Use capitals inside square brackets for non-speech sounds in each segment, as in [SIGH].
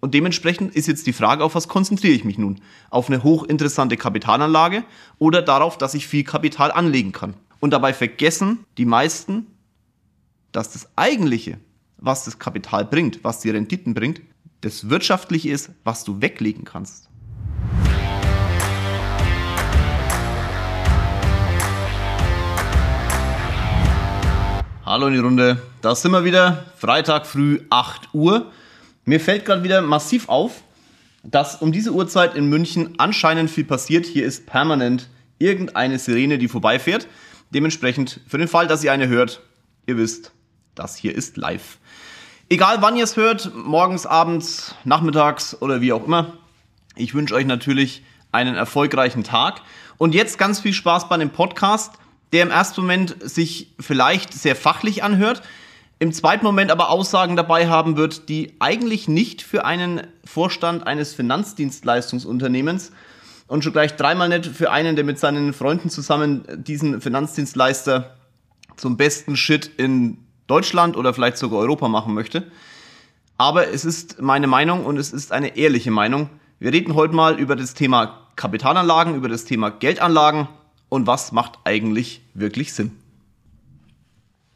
Und dementsprechend ist jetzt die Frage, auf was konzentriere ich mich nun? Auf eine hochinteressante Kapitalanlage oder darauf, dass ich viel Kapital anlegen kann? Und dabei vergessen die meisten, dass das eigentliche, was das Kapital bringt, was die Renditen bringt, das wirtschaftliche ist, was du weglegen kannst. Hallo in die Runde, da sind wir wieder, Freitag früh 8 Uhr. Mir fällt gerade wieder massiv auf, dass um diese Uhrzeit in München anscheinend viel passiert. Hier ist permanent irgendeine Sirene, die vorbeifährt. Dementsprechend, für den Fall, dass ihr eine hört, ihr wisst, das hier ist live. Egal wann ihr es hört, morgens, abends, nachmittags oder wie auch immer, ich wünsche euch natürlich einen erfolgreichen Tag. Und jetzt ganz viel Spaß bei dem Podcast, der im ersten Moment sich vielleicht sehr fachlich anhört, im zweiten Moment aber Aussagen dabei haben wird, die eigentlich nicht für einen Vorstand eines Finanzdienstleistungsunternehmens und schon gleich dreimal nicht für einen, der mit seinen Freunden zusammen diesen Finanzdienstleister zum besten Shit in Deutschland oder vielleicht sogar Europa machen möchte. Aber es ist meine Meinung und es ist eine ehrliche Meinung. Wir reden heute mal über das Thema Kapitalanlagen, über das Thema Geldanlagen und was macht eigentlich wirklich Sinn.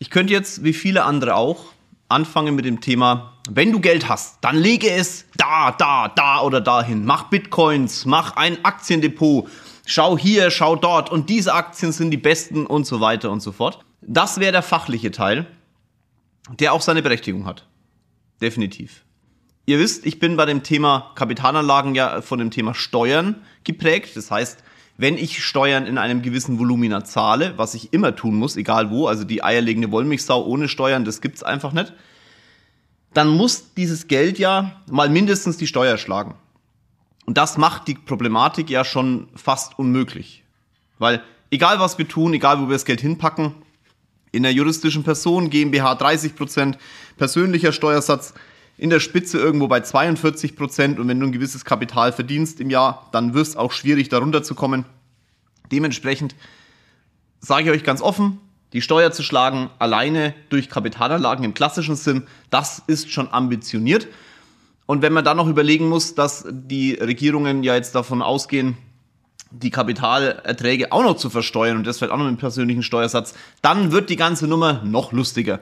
Ich könnte jetzt, wie viele andere auch, anfangen mit dem Thema, wenn du Geld hast, dann lege es da, da, da oder dahin. Mach Bitcoins, mach ein Aktiendepot, schau hier, schau dort und diese Aktien sind die besten und so weiter und so fort. Das wäre der fachliche Teil, der auch seine Berechtigung hat. Definitiv. Ihr wisst, ich bin bei dem Thema Kapitalanlagen ja von dem Thema Steuern geprägt. Das heißt, wenn ich Steuern in einem gewissen Volumina zahle, was ich immer tun muss, egal wo, also die eierlegende Wollmilchsau ohne Steuern, das gibt's einfach nicht, dann muss dieses Geld ja mal mindestens die Steuer schlagen. Und das macht die Problematik ja schon fast unmöglich. Weil egal was wir tun, egal wo wir das Geld hinpacken, in der juristischen Person GmbH 30%, persönlicher Steuersatz in der Spitze irgendwo bei 42 Prozent und wenn du ein gewisses Kapital verdienst im Jahr, dann wirst auch schwierig darunter zu kommen. Dementsprechend sage ich euch ganz offen, die Steuer zu schlagen alleine durch Kapitalanlagen im klassischen Sinn, das ist schon ambitioniert. Und wenn man dann noch überlegen muss, dass die Regierungen ja jetzt davon ausgehen, die Kapitalerträge auch noch zu versteuern und das vielleicht auch noch mit einem persönlichen Steuersatz, dann wird die ganze Nummer noch lustiger.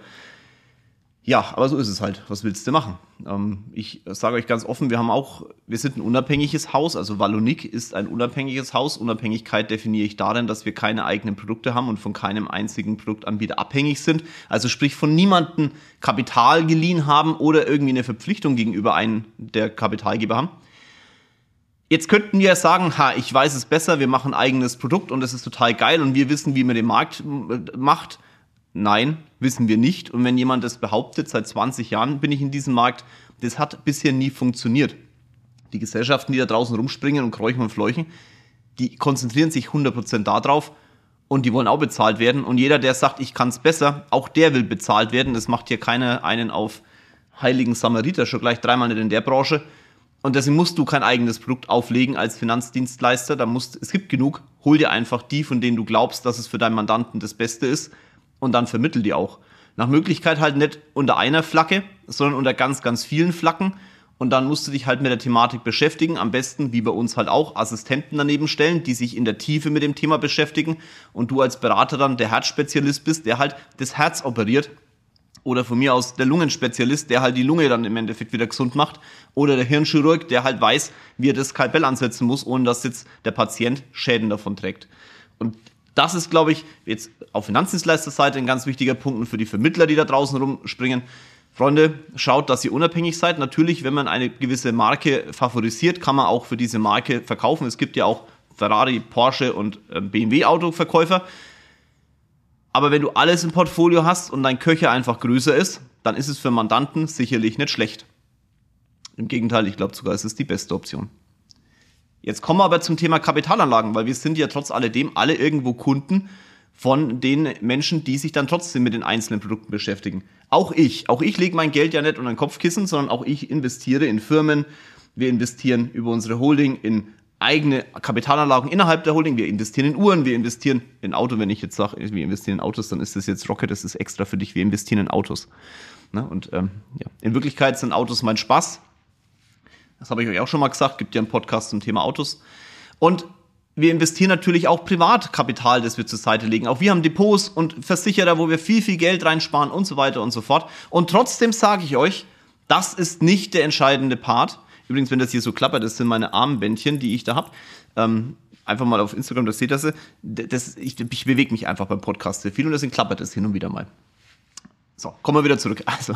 Ja, aber so ist es halt. Was willst du machen? Ähm, ich sage euch ganz offen, wir haben auch, wir sind ein unabhängiges Haus, also Wallonik ist ein unabhängiges Haus. Unabhängigkeit definiere ich darin, dass wir keine eigenen Produkte haben und von keinem einzigen Produktanbieter abhängig sind. Also sprich von niemandem Kapital geliehen haben oder irgendwie eine Verpflichtung gegenüber einem der Kapitalgeber haben. Jetzt könnten wir sagen, ha, ich weiß es besser, wir machen ein eigenes Produkt und es ist total geil und wir wissen, wie man den Markt äh, macht. Nein, wissen wir nicht. Und wenn jemand das behauptet, seit 20 Jahren bin ich in diesem Markt, das hat bisher nie funktioniert. Die Gesellschaften, die da draußen rumspringen und kräuchen und fleuchen, die konzentrieren sich 100% darauf und die wollen auch bezahlt werden. Und jeder, der sagt, ich kann es besser, auch der will bezahlt werden. Das macht hier keiner einen auf heiligen Samariter, schon gleich dreimal nicht in der Branche. Und deswegen musst du kein eigenes Produkt auflegen als Finanzdienstleister. Da musst, es gibt genug. Hol dir einfach die, von denen du glaubst, dass es für deinen Mandanten das Beste ist und dann vermittel die auch. Nach Möglichkeit halt nicht unter einer Flagge, sondern unter ganz, ganz vielen Flaggen. Und dann musst du dich halt mit der Thematik beschäftigen. Am besten, wie bei uns halt auch, Assistenten daneben stellen, die sich in der Tiefe mit dem Thema beschäftigen. Und du als Berater dann der Herzspezialist bist, der halt das Herz operiert. Oder von mir aus der Lungenspezialist, der halt die Lunge dann im Endeffekt wieder gesund macht. Oder der Hirnchirurg, der halt weiß, wie er das Kalbell ansetzen muss, ohne dass jetzt der Patient Schäden davon trägt. Und das ist, glaube ich, jetzt auf Finanzdienstleisterseite ein ganz wichtiger Punkt und für die Vermittler, die da draußen rumspringen. Freunde, schaut, dass ihr unabhängig seid. Natürlich, wenn man eine gewisse Marke favorisiert, kann man auch für diese Marke verkaufen. Es gibt ja auch Ferrari, Porsche und ähm, BMW Autoverkäufer. Aber wenn du alles im Portfolio hast und dein Köcher einfach größer ist, dann ist es für Mandanten sicherlich nicht schlecht. Im Gegenteil, ich glaube sogar, es ist die beste Option. Jetzt kommen wir aber zum Thema Kapitalanlagen, weil wir sind ja trotz alledem alle irgendwo Kunden von den Menschen, die sich dann trotzdem mit den einzelnen Produkten beschäftigen. Auch ich, auch ich lege mein Geld ja nicht unter den Kopfkissen, sondern auch ich investiere in Firmen. Wir investieren über unsere Holding in eigene Kapitalanlagen innerhalb der Holding. Wir investieren in Uhren, wir investieren in Auto. Wenn ich jetzt sage, wir investieren in Autos, dann ist das jetzt Rocket, das ist extra für dich. Wir investieren in Autos. Ne? Und ähm, ja. in Wirklichkeit sind Autos mein Spaß. Das habe ich euch auch schon mal gesagt, gibt ja einen Podcast zum Thema Autos. Und wir investieren natürlich auch Privatkapital, das wir zur Seite legen. Auch wir haben Depots und Versicherer, wo wir viel, viel Geld reinsparen und so weiter und so fort. Und trotzdem sage ich euch, das ist nicht der entscheidende Part. Übrigens, wenn das hier so klappert, das sind meine Armbändchen, die ich da habe. Ähm, einfach mal auf Instagram, das seht ihr. Das, ich, ich bewege mich einfach beim Podcast sehr viel und deswegen klappert es hin und wieder mal. So, kommen wir wieder zurück. [LAUGHS] Also,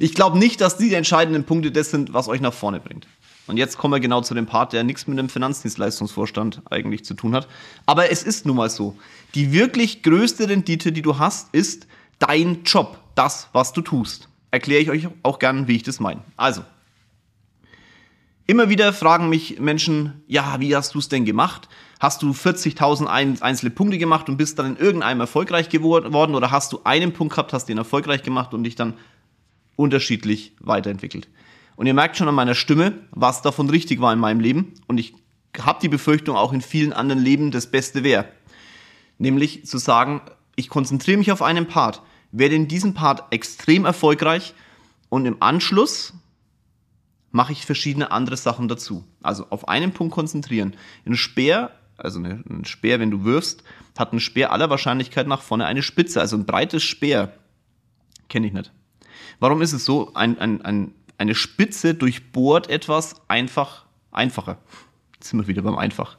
ich glaube nicht, dass die entscheidenden Punkte das sind, was euch nach vorne bringt. Und jetzt kommen wir genau zu dem Part, der nichts mit dem Finanzdienstleistungsvorstand eigentlich zu tun hat. Aber es ist nun mal so. Die wirklich größte Rendite, die du hast, ist dein Job. Das, was du tust. Erkläre ich euch auch gern, wie ich das meine. Also, Immer wieder fragen mich Menschen, ja, wie hast du es denn gemacht? Hast du 40.000 einzelne Punkte gemacht und bist dann in irgendeinem erfolgreich geworden oder hast du einen Punkt gehabt, hast den erfolgreich gemacht und dich dann unterschiedlich weiterentwickelt? Und ihr merkt schon an meiner Stimme, was davon richtig war in meinem Leben und ich habe die Befürchtung auch in vielen anderen Leben das Beste wäre. Nämlich zu sagen, ich konzentriere mich auf einen Part, werde in diesem Part extrem erfolgreich und im Anschluss mache ich verschiedene andere Sachen dazu. Also auf einen Punkt konzentrieren. Ein Speer, also ein Speer, wenn du wirfst, hat ein Speer aller Wahrscheinlichkeit nach vorne eine Spitze, also ein breites Speer. Kenne ich nicht. Warum ist es so? Ein, ein, ein, eine Spitze durchbohrt etwas einfach einfacher. Jetzt sind wir wieder beim Einfach.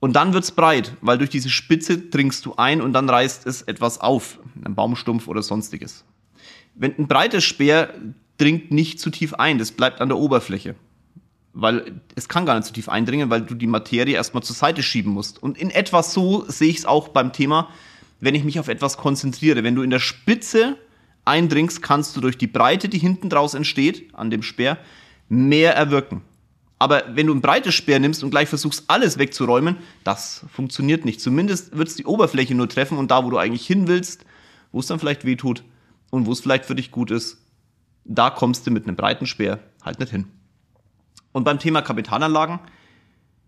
Und dann wird es breit, weil durch diese Spitze dringst du ein und dann reißt es etwas auf, ein Baumstumpf oder sonstiges. Wenn ein breites Speer dringt nicht zu tief ein, das bleibt an der Oberfläche. Weil es kann gar nicht zu tief eindringen, weil du die Materie erstmal zur Seite schieben musst. Und in etwas so sehe ich es auch beim Thema, wenn ich mich auf etwas konzentriere. Wenn du in der Spitze eindringst, kannst du durch die Breite, die hinten draus entsteht, an dem Speer, mehr erwirken. Aber wenn du ein breites Speer nimmst und gleich versuchst, alles wegzuräumen, das funktioniert nicht. Zumindest wird es die Oberfläche nur treffen und da, wo du eigentlich hin willst, wo es dann vielleicht weh tut und wo es vielleicht für dich gut ist, da kommst du mit einem breiten Speer halt nicht hin. Und beim Thema Kapitalanlagen,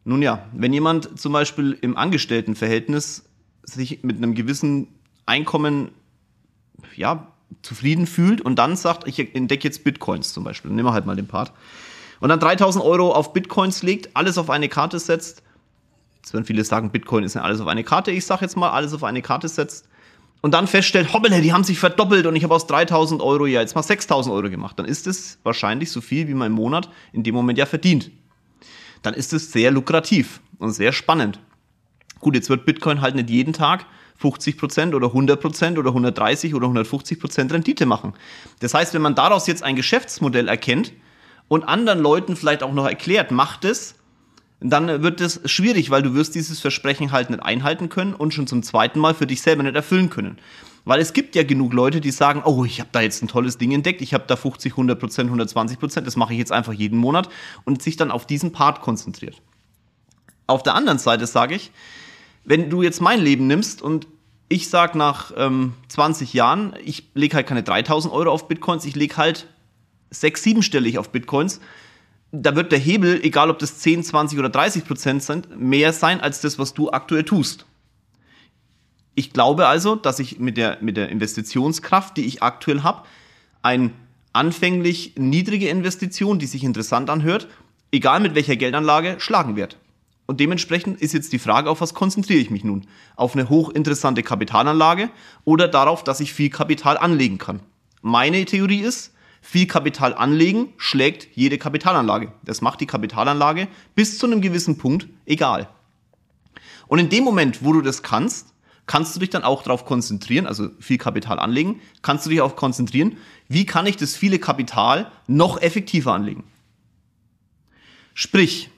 nun ja, wenn jemand zum Beispiel im Angestelltenverhältnis sich mit einem gewissen Einkommen ja, zufrieden fühlt und dann sagt, ich entdecke jetzt Bitcoins zum Beispiel, nehmen wir halt mal den Part, und dann 3000 Euro auf Bitcoins legt, alles auf eine Karte setzt, jetzt werden viele sagen, Bitcoin ist ja alles auf eine Karte, ich sage jetzt mal, alles auf eine Karte setzt, und dann feststellt, hoppele, die haben sich verdoppelt und ich habe aus 3000 Euro ja jetzt mal 6000 Euro gemacht, dann ist es wahrscheinlich so viel, wie mein Monat in dem Moment ja verdient. Dann ist es sehr lukrativ und sehr spannend. Gut, jetzt wird Bitcoin halt nicht jeden Tag 50% oder 100% oder 130 oder 150% Rendite machen. Das heißt, wenn man daraus jetzt ein Geschäftsmodell erkennt und anderen Leuten vielleicht auch noch erklärt, macht es, dann wird es schwierig, weil du wirst dieses Versprechen halt nicht einhalten können und schon zum zweiten Mal für dich selber nicht erfüllen können. Weil es gibt ja genug Leute, die sagen, oh, ich habe da jetzt ein tolles Ding entdeckt, ich habe da 50, 100 Prozent, 120 Prozent, das mache ich jetzt einfach jeden Monat und sich dann auf diesen Part konzentriert. Auf der anderen Seite sage ich, wenn du jetzt mein Leben nimmst und ich sage nach ähm, 20 Jahren, ich lege halt keine 3000 Euro auf Bitcoins, ich lege halt 6, 7-stellig auf Bitcoins, da wird der Hebel, egal ob das 10, 20 oder 30 Prozent sind, mehr sein als das, was du aktuell tust. Ich glaube also, dass ich mit der, mit der Investitionskraft, die ich aktuell habe, eine anfänglich niedrige Investition, die sich interessant anhört, egal mit welcher Geldanlage, schlagen werde. Und dementsprechend ist jetzt die Frage, auf was konzentriere ich mich nun? Auf eine hochinteressante Kapitalanlage oder darauf, dass ich viel Kapital anlegen kann? Meine Theorie ist, viel Kapital anlegen schlägt jede Kapitalanlage. Das macht die Kapitalanlage bis zu einem gewissen Punkt egal. Und in dem Moment, wo du das kannst, kannst du dich dann auch darauf konzentrieren, also viel Kapital anlegen, kannst du dich auch konzentrieren, wie kann ich das viele Kapital noch effektiver anlegen. Sprich,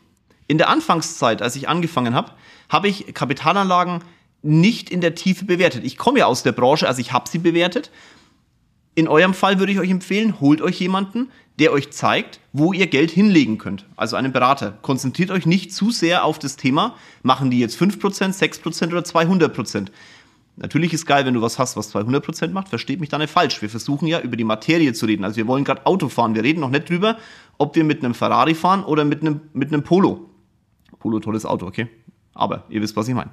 in der Anfangszeit, als ich angefangen habe, habe ich Kapitalanlagen nicht in der Tiefe bewertet. Ich komme ja aus der Branche, also ich habe sie bewertet, in eurem Fall würde ich euch empfehlen, holt euch jemanden, der euch zeigt, wo ihr Geld hinlegen könnt. Also einen Berater. Konzentriert euch nicht zu sehr auf das Thema, machen die jetzt 5%, 6% oder 200%. Natürlich ist geil, wenn du was hast, was 200% macht, versteht mich da nicht falsch. Wir versuchen ja über die Materie zu reden. Also wir wollen gerade Auto fahren. Wir reden noch nicht drüber, ob wir mit einem Ferrari fahren oder mit einem, mit einem Polo. Polo, tolles Auto, okay. Aber ihr wisst, was ich meine.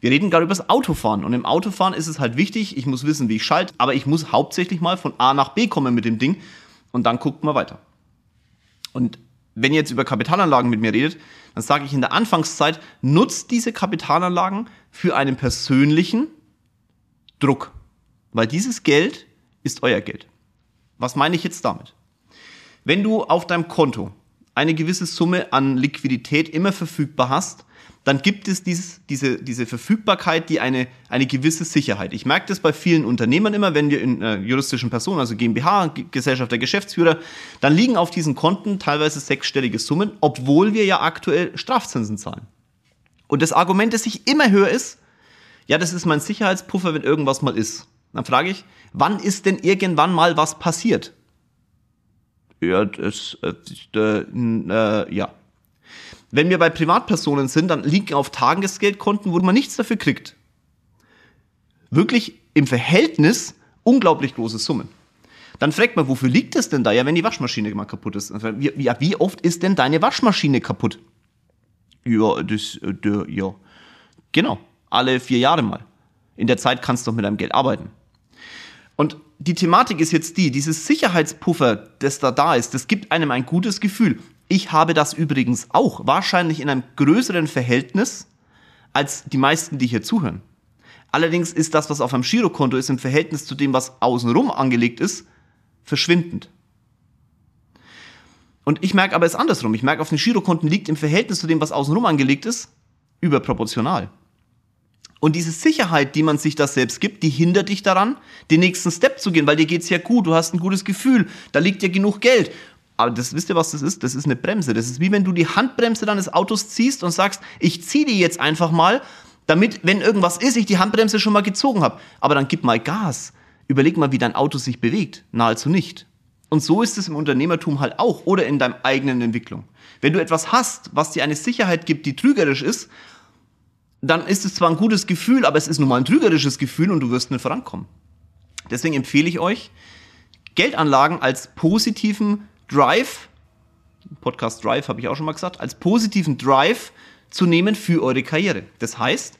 Wir reden gerade über das Autofahren und im Autofahren ist es halt wichtig, ich muss wissen, wie ich schalte, aber ich muss hauptsächlich mal von A nach B kommen mit dem Ding und dann guckt man weiter. Und wenn ihr jetzt über Kapitalanlagen mit mir redet, dann sage ich in der Anfangszeit, nutzt diese Kapitalanlagen für einen persönlichen Druck. Weil dieses Geld ist euer Geld. Was meine ich jetzt damit? Wenn du auf deinem Konto eine gewisse Summe an Liquidität immer verfügbar hast, dann gibt es dieses, diese, diese Verfügbarkeit, die eine, eine gewisse Sicherheit. Ich merke das bei vielen Unternehmern immer, wenn wir in äh, juristischen Personen, also GmbH, Gesellschaft der Geschäftsführer, dann liegen auf diesen Konten teilweise sechsstellige Summen, obwohl wir ja aktuell Strafzinsen zahlen. Und das Argument, das sich immer höher ist, ja, das ist mein Sicherheitspuffer, wenn irgendwas mal ist. Dann frage ich, wann ist denn irgendwann mal was passiert? Ja, das, äh, äh, ja. Wenn wir bei Privatpersonen sind, dann liegen auf Tagesgeldkonten, wo man nichts dafür kriegt. Wirklich im Verhältnis unglaublich große Summen. Dann fragt man, wofür liegt es denn da? Ja, wenn die Waschmaschine mal kaputt ist. Wie, ja, wie oft ist denn deine Waschmaschine kaputt? Ja, das, äh, der, ja. Genau, alle vier Jahre mal. In der Zeit kannst du doch mit deinem Geld arbeiten. Und die Thematik ist jetzt die, dieses Sicherheitspuffer, das da da ist, das gibt einem ein gutes Gefühl. Ich habe das übrigens auch, wahrscheinlich in einem größeren Verhältnis als die meisten, die hier zuhören. Allerdings ist das, was auf einem Girokonto ist, im Verhältnis zu dem, was außenrum angelegt ist, verschwindend. Und ich merke aber es andersrum. Ich merke, auf den Girokonten liegt im Verhältnis zu dem, was außenrum angelegt ist, überproportional. Und diese Sicherheit, die man sich da selbst gibt, die hindert dich daran, den nächsten Step zu gehen, weil dir geht's ja gut, du hast ein gutes Gefühl, da liegt ja genug Geld. Aber das wisst ihr, was das ist? Das ist eine Bremse. Das ist wie wenn du die Handbremse deines Autos ziehst und sagst, ich ziehe die jetzt einfach mal, damit, wenn irgendwas ist, ich die Handbremse schon mal gezogen habe. Aber dann gib mal Gas. Überleg mal, wie dein Auto sich bewegt. Nahezu nicht. Und so ist es im Unternehmertum halt auch oder in deinem eigenen Entwicklung. Wenn du etwas hast, was dir eine Sicherheit gibt, die trügerisch ist, dann ist es zwar ein gutes Gefühl, aber es ist nun mal ein trügerisches Gefühl und du wirst nicht vorankommen. Deswegen empfehle ich euch, Geldanlagen als positiven Drive, Podcast Drive habe ich auch schon mal gesagt, als positiven Drive zu nehmen für eure Karriere. Das heißt,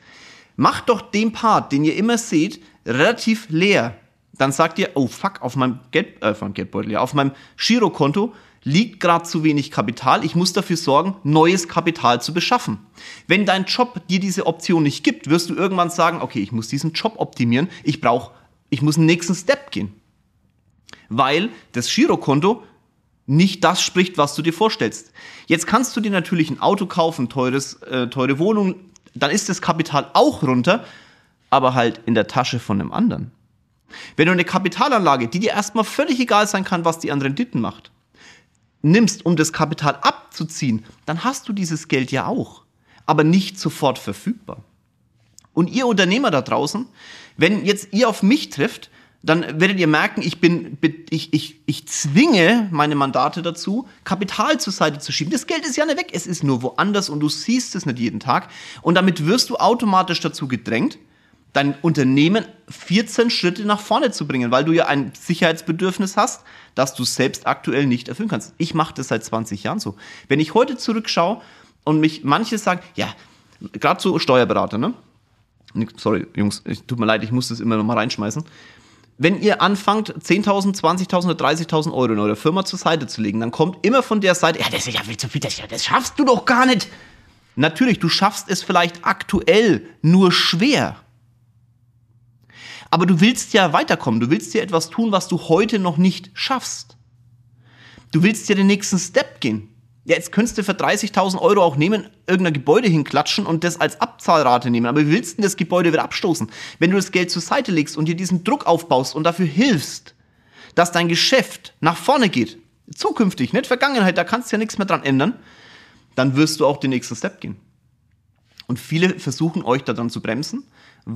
macht doch den Part, den ihr immer seht, relativ leer. Dann sagt ihr, oh fuck, auf meinem, Geld, äh, auf meinem Geldbeutel, ja, auf meinem Girokonto liegt gerade zu wenig Kapital. Ich muss dafür sorgen, neues Kapital zu beschaffen. Wenn dein Job dir diese Option nicht gibt, wirst du irgendwann sagen, okay, ich muss diesen Job optimieren. Ich brauche, ich muss einen nächsten Step gehen. Weil das Girokonto nicht das spricht, was du dir vorstellst. Jetzt kannst du dir natürlich ein Auto kaufen, teures, äh, teure Wohnung, dann ist das Kapital auch runter, aber halt in der Tasche von einem anderen. Wenn du eine Kapitalanlage, die dir erstmal völlig egal sein kann, was die an Renditen macht, nimmst, um das Kapital abzuziehen, dann hast du dieses Geld ja auch, aber nicht sofort verfügbar. Und ihr Unternehmer da draußen, wenn jetzt ihr auf mich trifft, dann werdet ihr merken, ich bin, ich, ich, ich zwinge meine Mandate dazu, Kapital zur Seite zu schieben. Das Geld ist ja nicht weg, es ist nur woanders und du siehst es nicht jeden Tag. Und damit wirst du automatisch dazu gedrängt, dein Unternehmen 14 Schritte nach vorne zu bringen, weil du ja ein Sicherheitsbedürfnis hast, das du selbst aktuell nicht erfüllen kannst. Ich mache das seit 20 Jahren so. Wenn ich heute zurückschaue und mich manche sagen, ja, gerade so Steuerberater, ne? Sorry, Jungs, tut mir leid, ich muss das immer noch mal reinschmeißen wenn ihr anfangt, 10.000, 20.000 oder 30.000 Euro in eurer Firma zur Seite zu legen, dann kommt immer von der Seite, ja, das ist ja viel zu viel, das, das schaffst du doch gar nicht. Natürlich, du schaffst es vielleicht aktuell nur schwer. Aber du willst ja weiterkommen, du willst ja etwas tun, was du heute noch nicht schaffst. Du willst ja den nächsten Step gehen. Ja, jetzt könntest du für 30.000 Euro auch nehmen, irgendein Gebäude hinklatschen und das als Abzahlrate nehmen. Aber wie willst du denn das Gebäude wieder abstoßen? Wenn du das Geld zur Seite legst und dir diesen Druck aufbaust und dafür hilfst, dass dein Geschäft nach vorne geht, zukünftig, nicht Vergangenheit, da kannst du ja nichts mehr dran ändern, dann wirst du auch den nächsten Step gehen. Und viele versuchen euch da dann zu bremsen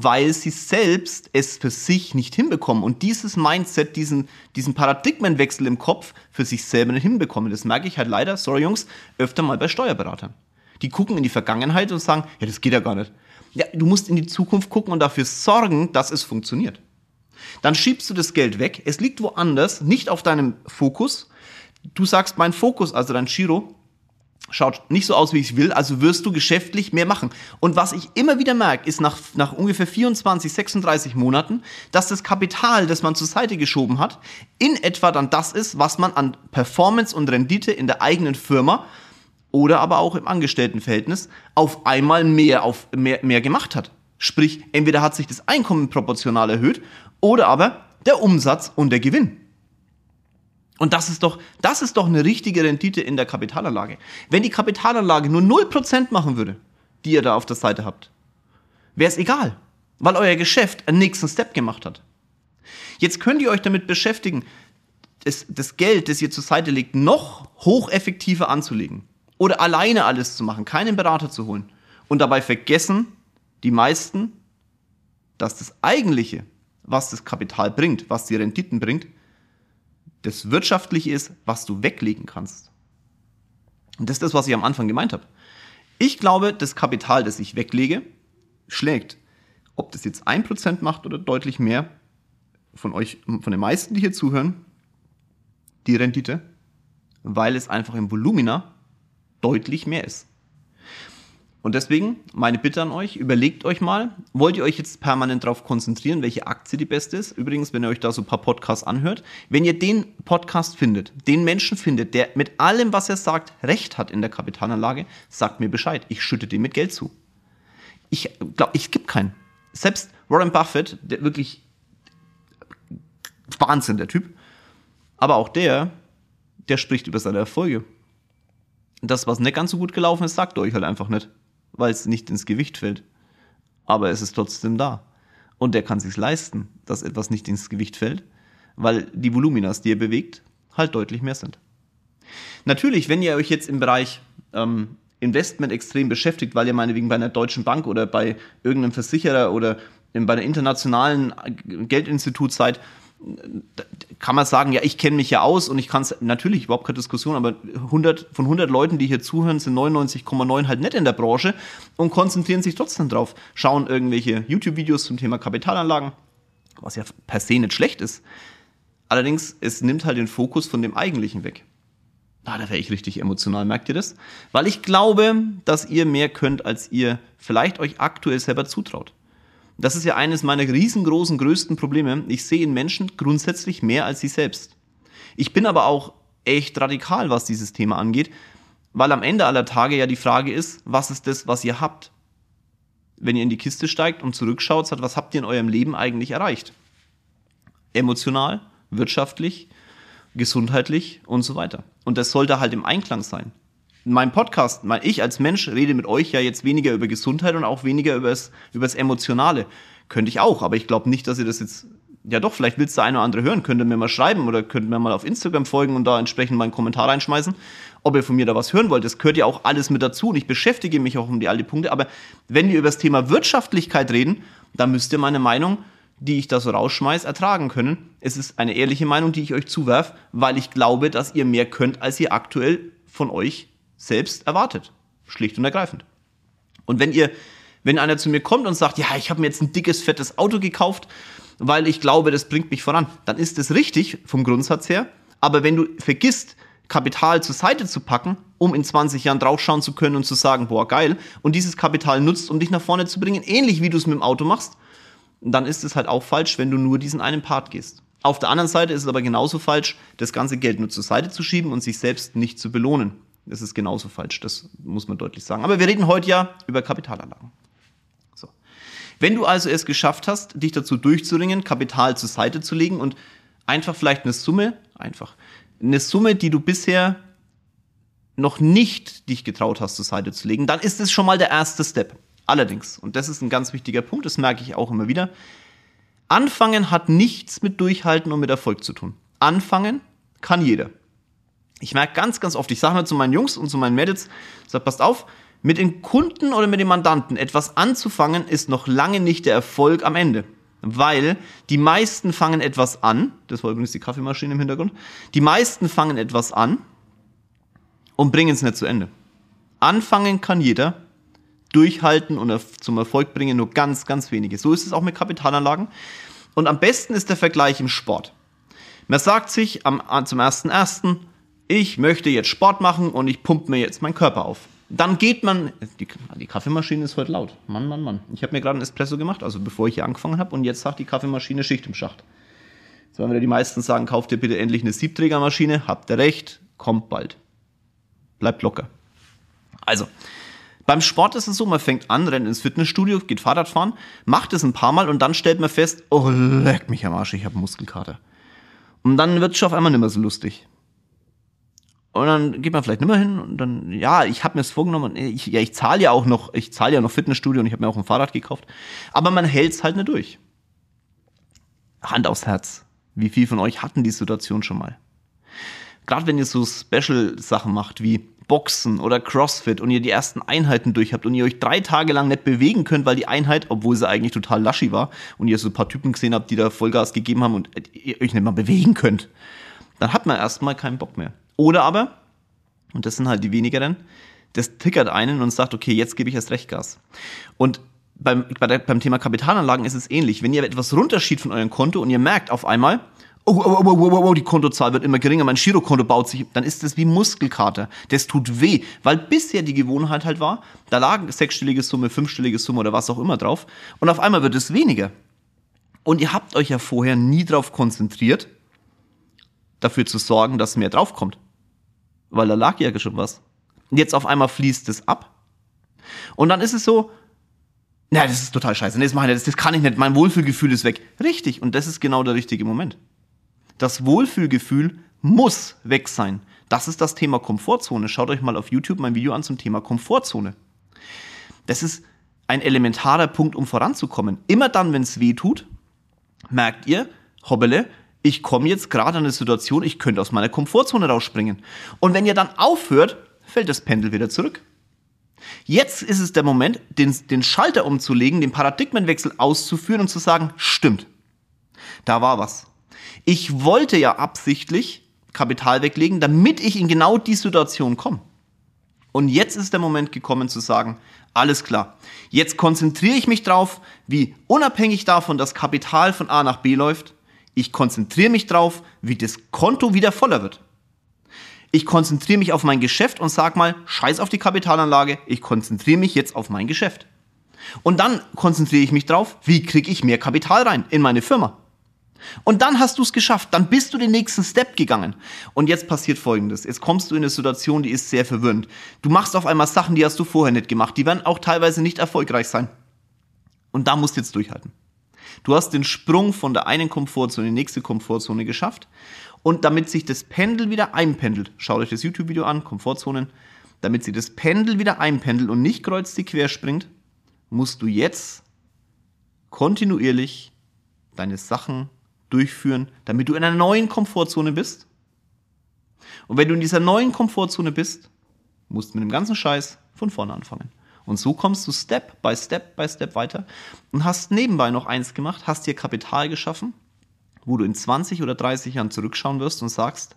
weil sie selbst es für sich nicht hinbekommen und dieses Mindset, diesen, diesen Paradigmenwechsel im Kopf für sich selber nicht hinbekommen. Das merke ich halt leider, sorry Jungs, öfter mal bei Steuerberatern. Die gucken in die Vergangenheit und sagen, ja, das geht ja gar nicht. Ja, du musst in die Zukunft gucken und dafür sorgen, dass es funktioniert. Dann schiebst du das Geld weg, es liegt woanders, nicht auf deinem Fokus. Du sagst, mein Fokus, also dein Giro, schaut nicht so aus, wie ich will, also wirst du geschäftlich mehr machen. Und was ich immer wieder merke, ist nach, nach ungefähr 24, 36 Monaten, dass das Kapital, das man zur Seite geschoben hat, in etwa dann das ist, was man an Performance und Rendite in der eigenen Firma oder aber auch im Angestelltenverhältnis auf einmal mehr, auf, mehr, mehr gemacht hat. Sprich, entweder hat sich das Einkommen proportional erhöht oder aber der Umsatz und der Gewinn. Und das ist doch, das ist doch eine richtige Rendite in der Kapitalanlage. Wenn die Kapitalanlage nur 0% machen würde, die ihr da auf der Seite habt, wäre es egal, weil euer Geschäft einen nächsten Step gemacht hat. Jetzt könnt ihr euch damit beschäftigen, das, das Geld, das ihr zur Seite legt, noch hocheffektiver anzulegen. Oder alleine alles zu machen, keinen Berater zu holen. Und dabei vergessen die meisten, dass das eigentliche, was das Kapital bringt, was die Renditen bringt, das wirtschaftlich ist, was du weglegen kannst. Und das ist das, was ich am Anfang gemeint habe. Ich glaube, das Kapital, das ich weglege, schlägt. Ob das jetzt 1% macht oder deutlich mehr, von euch, von den meisten, die hier zuhören, die Rendite, weil es einfach im Volumina deutlich mehr ist. Und deswegen meine Bitte an euch, überlegt euch mal, wollt ihr euch jetzt permanent darauf konzentrieren, welche Aktie die beste ist? Übrigens, wenn ihr euch da so ein paar Podcasts anhört, wenn ihr den Podcast findet, den Menschen findet, der mit allem, was er sagt, recht hat in der Kapitalanlage, sagt mir Bescheid. Ich schütte dem mit Geld zu. Ich glaube, ich gibt keinen. Selbst Warren Buffett, der wirklich Wahnsinn, der Typ, aber auch der, der spricht über seine Erfolge. Das, was nicht ganz so gut gelaufen ist, sagt er euch halt einfach nicht weil es nicht ins Gewicht fällt. Aber es ist trotzdem da. Und der kann sich leisten, dass etwas nicht ins Gewicht fällt, weil die Voluminas, die er bewegt, halt deutlich mehr sind. Natürlich, wenn ihr euch jetzt im Bereich ähm, Investment extrem beschäftigt, weil ihr meinetwegen bei einer deutschen Bank oder bei irgendeinem Versicherer oder bei einer internationalen Geldinstitut seid, kann man sagen, ja, ich kenne mich ja aus und ich kann es, natürlich, überhaupt keine Diskussion, aber 100, von 100 Leuten, die hier zuhören, sind 99,9 halt nicht in der Branche und konzentrieren sich trotzdem drauf. Schauen irgendwelche YouTube-Videos zum Thema Kapitalanlagen, was ja per se nicht schlecht ist. Allerdings, es nimmt halt den Fokus von dem Eigentlichen weg. Ah, da wäre ich richtig emotional, merkt ihr das? Weil ich glaube, dass ihr mehr könnt, als ihr vielleicht euch aktuell selber zutraut. Das ist ja eines meiner riesengroßen, größten Probleme. Ich sehe in Menschen grundsätzlich mehr als sie selbst. Ich bin aber auch echt radikal, was dieses Thema angeht, weil am Ende aller Tage ja die Frage ist, was ist das, was ihr habt? Wenn ihr in die Kiste steigt und zurückschaut, was habt ihr in eurem Leben eigentlich erreicht? Emotional, wirtschaftlich, gesundheitlich und so weiter. Und das sollte halt im Einklang sein in meinem Podcast, mein, ich als Mensch rede mit euch ja jetzt weniger über Gesundheit und auch weniger über das, Emotionale. Könnte ich auch, aber ich glaube nicht, dass ihr das jetzt, ja doch, vielleicht willst du eine oder andere hören, könnt ihr mir mal schreiben oder könnt mir mal auf Instagram folgen und da entsprechend meinen Kommentar reinschmeißen, ob ihr von mir da was hören wollt. Das gehört ja auch alles mit dazu und ich beschäftige mich auch um die all Punkte. Aber wenn wir über das Thema Wirtschaftlichkeit reden, dann müsst ihr meine Meinung die ich da so rausschmeiß, ertragen können. Es ist eine ehrliche Meinung, die ich euch zuwerf, weil ich glaube, dass ihr mehr könnt, als ihr aktuell von euch selbst erwartet. Schlicht und ergreifend. Und wenn ihr, wenn einer zu mir kommt und sagt, ja, ich habe mir jetzt ein dickes, fettes Auto gekauft, weil ich glaube, das bringt mich voran, dann ist das richtig vom Grundsatz her. Aber wenn du vergisst, Kapital zur Seite zu packen, um in 20 Jahren draufschauen zu können und zu sagen, boah, geil, und dieses Kapital nutzt, um dich nach vorne zu bringen, ähnlich wie du es mit dem Auto machst, dann ist es halt auch falsch, wenn du nur diesen einen Part gehst. Auf der anderen Seite ist es aber genauso falsch, das ganze Geld nur zur Seite zu schieben und sich selbst nicht zu belohnen. Das ist genauso falsch, das muss man deutlich sagen. Aber wir reden heute ja über Kapitalanlagen. So. Wenn du also es geschafft hast, dich dazu durchzuringen, Kapital zur Seite zu legen und einfach vielleicht eine Summe, einfach, eine Summe, die du bisher noch nicht dich getraut hast, zur Seite zu legen, dann ist es schon mal der erste Step. Allerdings, und das ist ein ganz wichtiger Punkt, das merke ich auch immer wieder, Anfangen hat nichts mit Durchhalten und mit Erfolg zu tun. Anfangen kann jeder ich merke ganz, ganz oft, ich sage mal zu meinen Jungs und zu meinen Mädels, sag, passt auf, mit den Kunden oder mit den Mandanten etwas anzufangen, ist noch lange nicht der Erfolg am Ende. Weil die meisten fangen etwas an, das war übrigens die Kaffeemaschine im Hintergrund, die meisten fangen etwas an und bringen es nicht zu Ende. Anfangen kann jeder, durchhalten und zum Erfolg bringen nur ganz, ganz wenige. So ist es auch mit Kapitalanlagen. Und am besten ist der Vergleich im Sport. Man sagt sich am, zum ersten ersten ich möchte jetzt Sport machen und ich pumpe mir jetzt meinen Körper auf. Dann geht man, die, die Kaffeemaschine ist heute laut. Mann, Mann, Mann. Ich habe mir gerade einen Espresso gemacht, also bevor ich hier angefangen habe und jetzt sagt die Kaffeemaschine Schicht im Schacht. Jetzt werden wieder die meisten sagen, kauft ihr bitte endlich eine Siebträgermaschine. Habt ihr recht, kommt bald. Bleibt locker. Also, beim Sport ist es so, man fängt an, rennt ins Fitnessstudio, geht Fahrrad fahren, macht es ein paar Mal und dann stellt man fest, oh, leck mich am Arsch, ich habe Muskelkater. Und dann wird es schon auf einmal nicht mehr so lustig. Und dann geht man vielleicht nicht mehr hin und dann, ja, ich habe mir es vorgenommen, ich, ja, ich zahle ja auch noch, ich zahle ja noch Fitnessstudio und ich habe mir auch ein Fahrrad gekauft. Aber man hält es halt nicht durch. Hand aufs Herz. Wie viel von euch hatten die Situation schon mal? Gerade wenn ihr so Special-Sachen macht wie Boxen oder Crossfit und ihr die ersten Einheiten durch habt und ihr euch drei Tage lang nicht bewegen könnt, weil die Einheit, obwohl sie eigentlich total laschi war und ihr so ein paar Typen gesehen habt, die da Vollgas gegeben haben und ihr euch nicht mal bewegen könnt, dann hat man erstmal keinen Bock mehr. Oder aber, und das sind halt die wenigeren, das triggert einen und sagt, okay, jetzt gebe ich erst recht Gas. Und beim, beim Thema Kapitalanlagen ist es ähnlich. Wenn ihr etwas runterschiebt von eurem Konto und ihr merkt auf einmal, oh, oh, oh, oh, oh, oh, die Kontozahl wird immer geringer, mein Girokonto baut sich, dann ist das wie Muskelkater. Das tut weh, weil bisher die Gewohnheit halt war, da lag sechsstellige Summe, fünfstellige Summe oder was auch immer drauf und auf einmal wird es weniger. Und ihr habt euch ja vorher nie darauf konzentriert, dafür zu sorgen, dass mehr draufkommt. Weil da lag ja schon was. Und jetzt auf einmal fließt es ab. Und dann ist es so, na, das ist total scheiße. Nee, das, mache ich nicht. das kann ich nicht. Mein Wohlfühlgefühl ist weg. Richtig. Und das ist genau der richtige Moment. Das Wohlfühlgefühl muss weg sein. Das ist das Thema Komfortzone. Schaut euch mal auf YouTube mein Video an zum Thema Komfortzone. Das ist ein elementarer Punkt, um voranzukommen. Immer dann, wenn es weh tut, merkt ihr, hobbele, ich komme jetzt gerade an eine Situation, ich könnte aus meiner Komfortzone rausspringen. Und wenn ihr dann aufhört, fällt das Pendel wieder zurück. Jetzt ist es der Moment, den, den Schalter umzulegen, den Paradigmenwechsel auszuführen und zu sagen, stimmt, da war was. Ich wollte ja absichtlich Kapital weglegen, damit ich in genau die Situation komme. Und jetzt ist der Moment gekommen zu sagen, alles klar, jetzt konzentriere ich mich drauf, wie unabhängig davon das Kapital von A nach B läuft, ich konzentriere mich drauf, wie das Konto wieder voller wird. Ich konzentriere mich auf mein Geschäft und sag mal, scheiß auf die Kapitalanlage, ich konzentriere mich jetzt auf mein Geschäft. Und dann konzentriere ich mich drauf, wie kriege ich mehr Kapital rein in meine Firma. Und dann hast du es geschafft, dann bist du den nächsten Step gegangen. Und jetzt passiert folgendes. Jetzt kommst du in eine Situation, die ist sehr verwirrend. Du machst auf einmal Sachen, die hast du vorher nicht gemacht. Die werden auch teilweise nicht erfolgreich sein. Und da musst du jetzt durchhalten. Du hast den Sprung von der einen Komfortzone in die nächste Komfortzone geschafft. Und damit sich das Pendel wieder einpendelt, schaut euch das YouTube-Video an, Komfortzonen, damit sich das Pendel wieder einpendelt und nicht kreuz die quer springt, musst du jetzt kontinuierlich deine Sachen durchführen, damit du in einer neuen Komfortzone bist. Und wenn du in dieser neuen Komfortzone bist, musst du mit dem ganzen Scheiß von vorne anfangen. Und so kommst du Step by Step by Step weiter und hast nebenbei noch eins gemacht, hast dir Kapital geschaffen, wo du in 20 oder 30 Jahren zurückschauen wirst und sagst,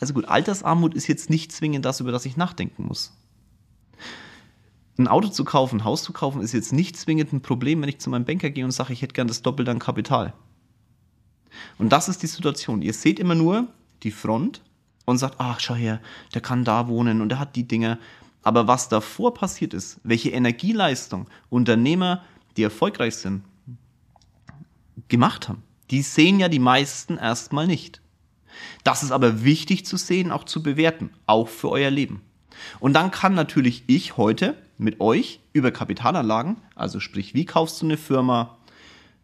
also gut, Altersarmut ist jetzt nicht zwingend das, über das ich nachdenken muss. Ein Auto zu kaufen, ein Haus zu kaufen, ist jetzt nicht zwingend ein Problem, wenn ich zu meinem Banker gehe und sage, ich hätte gern das Doppelte an Kapital. Und das ist die Situation. Ihr seht immer nur die Front und sagt, ach, schau her, der kann da wohnen und der hat die Dinge. Aber was davor passiert ist, welche Energieleistung Unternehmer, die erfolgreich sind, gemacht haben, die sehen ja die meisten erstmal nicht. Das ist aber wichtig zu sehen, auch zu bewerten, auch für euer Leben. Und dann kann natürlich ich heute mit euch über Kapitalanlagen, also sprich, wie kaufst du eine Firma,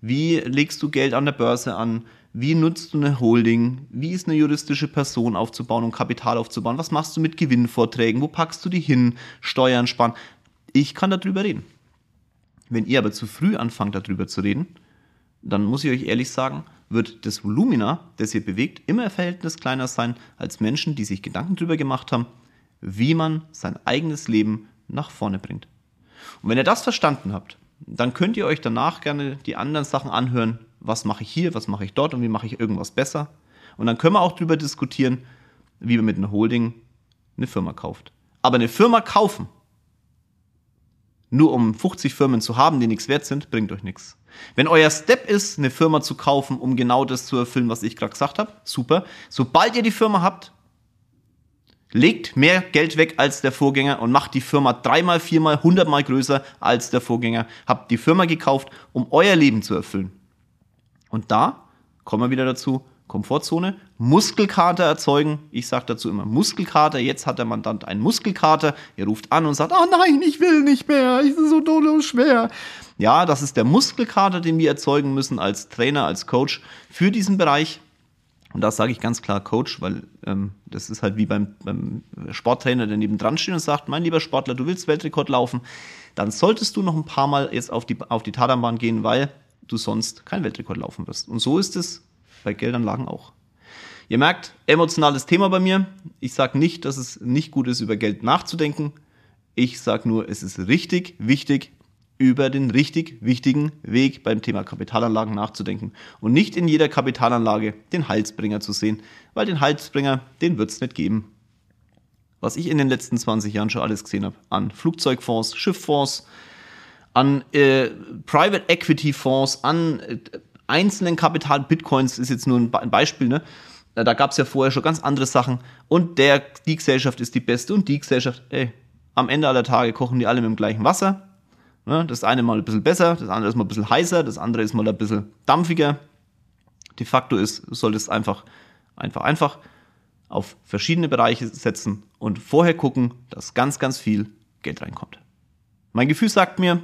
wie legst du Geld an der Börse an, wie nutzt du eine Holding? Wie ist eine juristische Person aufzubauen und Kapital aufzubauen? Was machst du mit Gewinnvorträgen? Wo packst du die hin? Steuern sparen? Ich kann darüber reden. Wenn ihr aber zu früh anfangt, darüber zu reden, dann muss ich euch ehrlich sagen, wird das Volumina, das ihr bewegt, immer ein Verhältnis kleiner sein als Menschen, die sich Gedanken darüber gemacht haben, wie man sein eigenes Leben nach vorne bringt. Und wenn ihr das verstanden habt, dann könnt ihr euch danach gerne die anderen Sachen anhören, was mache ich hier, was mache ich dort und wie mache ich irgendwas besser. Und dann können wir auch darüber diskutieren, wie man mit einer Holding eine Firma kauft. Aber eine Firma kaufen, nur um 50 Firmen zu haben, die nichts wert sind, bringt euch nichts. Wenn euer Step ist, eine Firma zu kaufen, um genau das zu erfüllen, was ich gerade gesagt habe, super. Sobald ihr die Firma habt, Legt mehr Geld weg als der Vorgänger und macht die Firma dreimal, viermal, hundertmal größer als der Vorgänger. Habt die Firma gekauft, um euer Leben zu erfüllen. Und da kommen wir wieder dazu, Komfortzone, Muskelkater erzeugen. Ich sage dazu immer Muskelkater. Jetzt hat der Mandant einen Muskelkater. Er ruft an und sagt, oh nein, ich will nicht mehr, es ist so doll und schwer. Ja, das ist der Muskelkater, den wir erzeugen müssen als Trainer, als Coach für diesen Bereich. Und da sage ich ganz klar Coach, weil ähm, das ist halt wie beim, beim Sporttrainer, der neben dran steht und sagt, mein lieber Sportler, du willst Weltrekord laufen, dann solltest du noch ein paar Mal jetzt auf die, auf die Tatanbahn gehen, weil du sonst kein Weltrekord laufen wirst. Und so ist es bei Geldanlagen auch. Ihr merkt, emotionales Thema bei mir. Ich sage nicht, dass es nicht gut ist, über Geld nachzudenken. Ich sage nur, es ist richtig wichtig, über den richtig wichtigen Weg beim Thema Kapitalanlagen nachzudenken und nicht in jeder Kapitalanlage den Halsbringer zu sehen, weil den Halsbringer, den wird es nicht geben. Was ich in den letzten 20 Jahren schon alles gesehen habe, an Flugzeugfonds, Schifffonds, an äh, Private Equity Fonds, an äh, einzelnen Kapital, Bitcoins ist jetzt nur ein, ein Beispiel, ne? Da gab es ja vorher schon ganz andere Sachen und der, die Gesellschaft ist die beste und die Gesellschaft, ey, am Ende aller Tage kochen die alle mit dem gleichen Wasser Ne? Das eine mal ein bisschen besser, das andere ist mal ein bisschen heißer, das andere ist mal ein bisschen dampfiger. De facto ist, solltest einfach, einfach, einfach auf verschiedene Bereiche setzen und vorher gucken, dass ganz, ganz viel Geld reinkommt. Mein Gefühl sagt mir,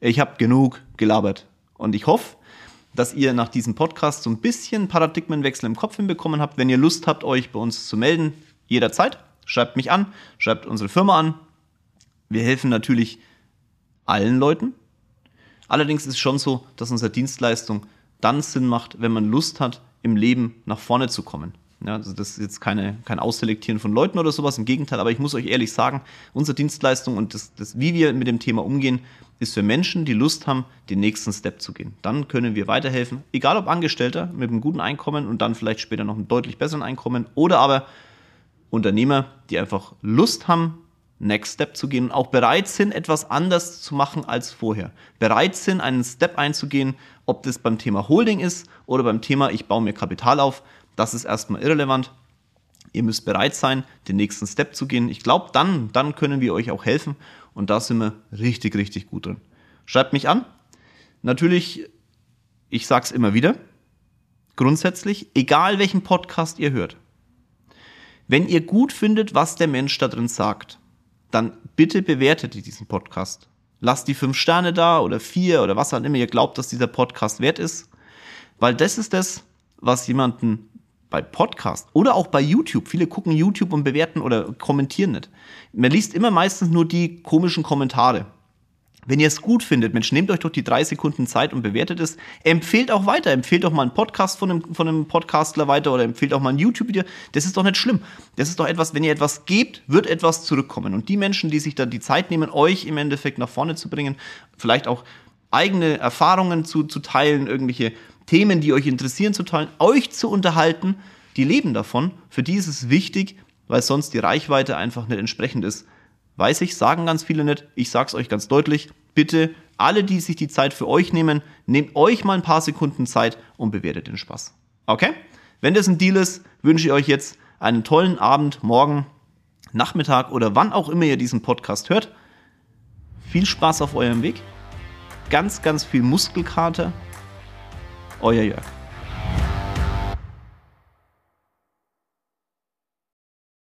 ich habe genug gelabert und ich hoffe, dass ihr nach diesem Podcast so ein bisschen Paradigmenwechsel im Kopf hinbekommen habt. Wenn ihr Lust habt, euch bei uns zu melden, jederzeit, schreibt mich an, schreibt unsere Firma an. Wir helfen natürlich allen Leuten. Allerdings ist es schon so, dass unsere Dienstleistung dann Sinn macht, wenn man Lust hat, im Leben nach vorne zu kommen. Ja, also das ist jetzt keine, kein Ausselektieren von Leuten oder sowas, im Gegenteil, aber ich muss euch ehrlich sagen, unsere Dienstleistung und das, das, wie wir mit dem Thema umgehen, ist für Menschen, die Lust haben, den nächsten Step zu gehen. Dann können wir weiterhelfen, egal ob Angestellter mit einem guten Einkommen und dann vielleicht später noch einem deutlich besseren Einkommen oder aber Unternehmer, die einfach Lust haben, Next Step zu gehen und auch bereit sind, etwas anders zu machen als vorher. Bereit sind, einen Step einzugehen, ob das beim Thema Holding ist oder beim Thema, ich baue mir Kapital auf, das ist erstmal irrelevant. Ihr müsst bereit sein, den nächsten Step zu gehen. Ich glaube, dann, dann können wir euch auch helfen und da sind wir richtig, richtig gut drin. Schreibt mich an. Natürlich, ich sage es immer wieder, grundsätzlich, egal welchen Podcast ihr hört, wenn ihr gut findet, was der Mensch da drin sagt, dann bitte bewertet ihr diesen Podcast. Lasst die fünf Sterne da oder vier oder was auch immer ihr glaubt, dass dieser Podcast wert ist. Weil das ist das, was jemanden bei Podcast oder auch bei YouTube, viele gucken YouTube und bewerten oder kommentieren nicht. Man liest immer meistens nur die komischen Kommentare. Wenn ihr es gut findet, Mensch, nehmt euch doch die drei Sekunden Zeit und bewertet es. Empfehlt auch weiter. Empfehlt auch mal einen Podcast von einem, von einem Podcastler weiter oder empfehlt auch mal ein YouTube-Video. Das ist doch nicht schlimm. Das ist doch etwas, wenn ihr etwas gebt, wird etwas zurückkommen. Und die Menschen, die sich da die Zeit nehmen, euch im Endeffekt nach vorne zu bringen, vielleicht auch eigene Erfahrungen zu, zu teilen, irgendwelche Themen, die euch interessieren, zu teilen, euch zu unterhalten, die leben davon. Für die ist es wichtig, weil sonst die Reichweite einfach nicht entsprechend ist Weiß ich, sagen ganz viele nicht. Ich sag's euch ganz deutlich. Bitte, alle, die sich die Zeit für euch nehmen, nehmt euch mal ein paar Sekunden Zeit und bewertet den Spaß. Okay? Wenn das ein Deal ist, wünsche ich euch jetzt einen tollen Abend, morgen, Nachmittag oder wann auch immer ihr diesen Podcast hört. Viel Spaß auf eurem Weg. Ganz, ganz viel Muskelkater. Euer Jörg.